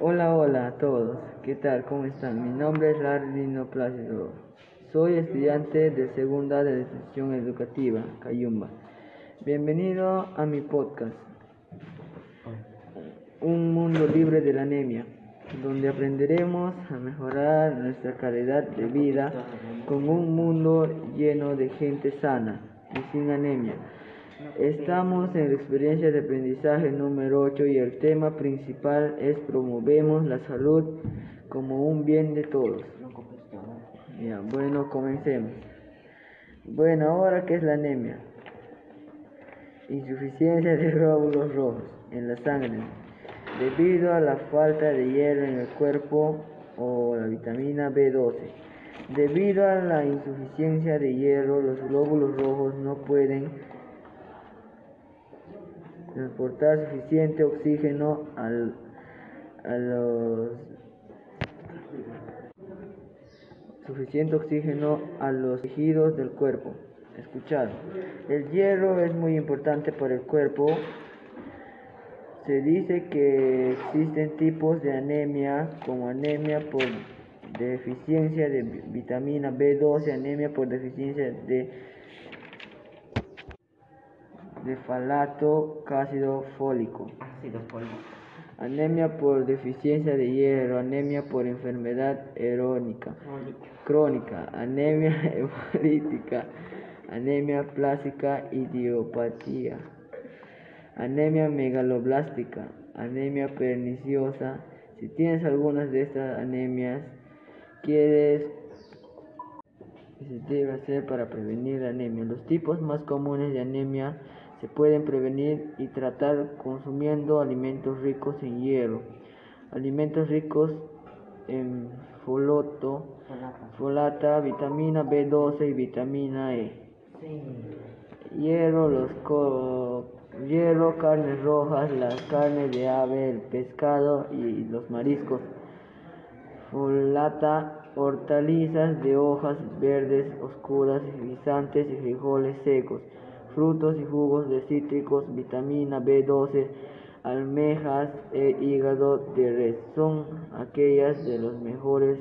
Hola, hola a todos. ¿Qué tal? ¿Cómo están? Mi nombre es Lardino Plácido. Soy estudiante de segunda de la educativa, Cayumba. Bienvenido a mi podcast, Un mundo libre de la anemia, donde aprenderemos a mejorar nuestra calidad de vida con un mundo lleno de gente sana y sin anemia. Estamos en la experiencia de aprendizaje número 8 y el tema principal es promovemos la salud como un bien de todos. Ya, bueno, comencemos. Bueno, ahora qué es la anemia? Insuficiencia de glóbulos rojos en la sangre debido a la falta de hierro en el cuerpo o la vitamina B12. Debido a la insuficiencia de hierro, los glóbulos rojos no pueden transportar suficiente oxígeno al, a los suficiente oxígeno a los tejidos del cuerpo. Escuchar. El hierro es muy importante para el cuerpo. Se dice que existen tipos de anemia como anemia por deficiencia de vitamina B12, anemia por deficiencia de de falato ácido fólico. Anemia por deficiencia de hierro, anemia por enfermedad erónica, crónica, anemia hemolítica, anemia plástica, idiopatía, anemia megaloblástica, anemia perniciosa. Si tienes algunas de estas anemias, quieres se debe hacer para prevenir la anemia. Los tipos más comunes de anemia se pueden prevenir y tratar consumiendo alimentos ricos en hierro, alimentos ricos en folato, folata, vitamina B12 y vitamina E. Hierro, los hierro, carnes rojas, las carnes de ave, el pescado y los mariscos. Folata, hortalizas de hojas verdes oscuras, guisantes y frijoles secos frutos y jugos de cítricos, vitamina B12, almejas e hígado de res son aquellas de los mejores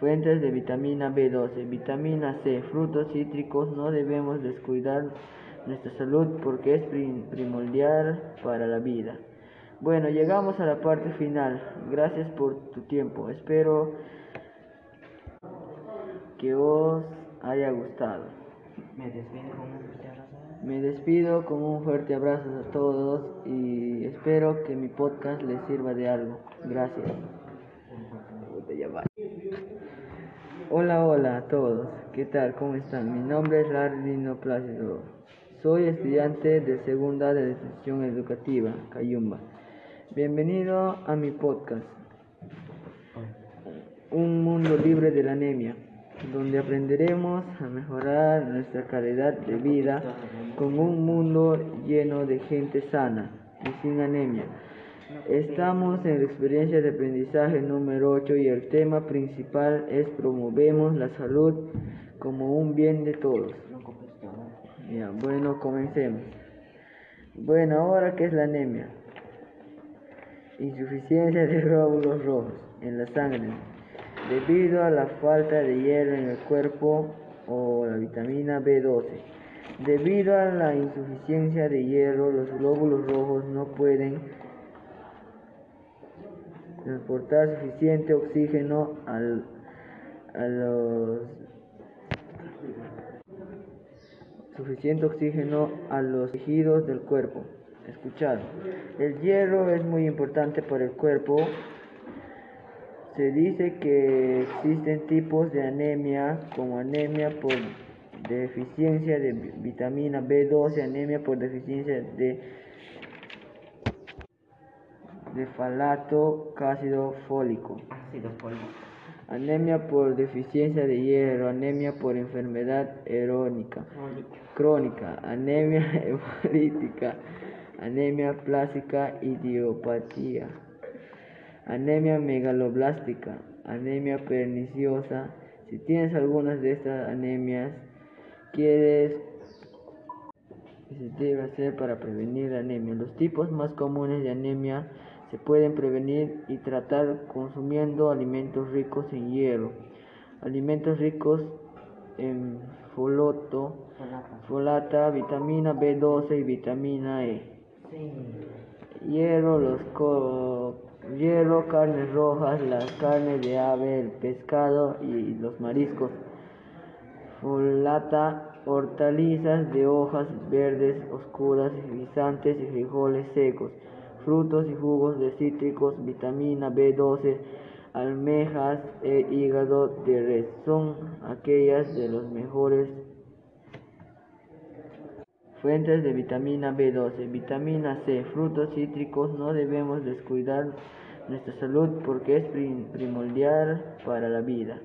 fuentes de vitamina B12. Vitamina C, frutos cítricos, no debemos descuidar nuestra salud porque es primordial para la vida. Bueno, llegamos a la parte final. Gracias por tu tiempo. Espero que os haya gustado. Me despido con un fuerte abrazo. A todos y espero que mi podcast les sirva de algo. Gracias. Hola, hola a todos. ¿Qué tal? ¿Cómo están? Mi nombre es Lardino Plácido. Soy estudiante de segunda de la educativa, Cayumba. Bienvenido a mi podcast. Un mundo libre de la anemia donde aprenderemos a mejorar nuestra calidad de vida con un mundo lleno de gente sana y sin anemia. Estamos en la experiencia de aprendizaje número 8 y el tema principal es promovemos la salud como un bien de todos. Ya, bueno, comencemos. Bueno, ahora qué es la anemia? Insuficiencia de glóbulos rojos en la sangre debido a la falta de hierro en el cuerpo o la vitamina B12. Debido a la insuficiencia de hierro, los glóbulos rojos no pueden transportar suficiente oxígeno al, a los suficiente oxígeno a los tejidos del cuerpo. Escuchar. El hierro es muy importante para el cuerpo se dice que existen tipos de anemia como anemia por deficiencia de vitamina B12, anemia por deficiencia de, de falato ácido fólico, anemia por deficiencia de hierro, anemia por enfermedad erónica, crónica, anemia hemolítica, anemia plástica, idiopatía anemia megaloblástica, anemia perniciosa. Si tienes algunas de estas anemias, quieres que se debe hacer para prevenir la anemia. Los tipos más comunes de anemia se pueden prevenir y tratar consumiendo alimentos ricos en hierro, alimentos ricos en folato, folata, vitamina B12 y vitamina E. Sí. Hierro, los co- hierro, carnes rojas, las carnes de ave, el pescado y los mariscos. Folata, hortalizas de hojas verdes oscuras, guisantes y frijoles secos, frutos y jugos de cítricos, vitamina B12, almejas e hígado de res son aquellas de los mejores Fuentes de vitamina B12. Vitamina C. Frutos cítricos. No debemos descuidar nuestra salud porque es prim- primordial para la vida.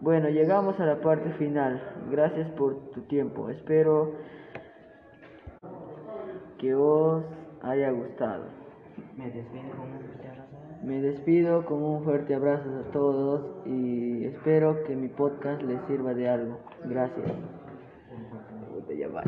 Bueno, llegamos a la parte final. Gracias por tu tiempo. Espero que os haya gustado. Me despido con un fuerte abrazo. Me despido con un fuerte abrazo a todos y espero que mi podcast les sirva de algo. Gracias.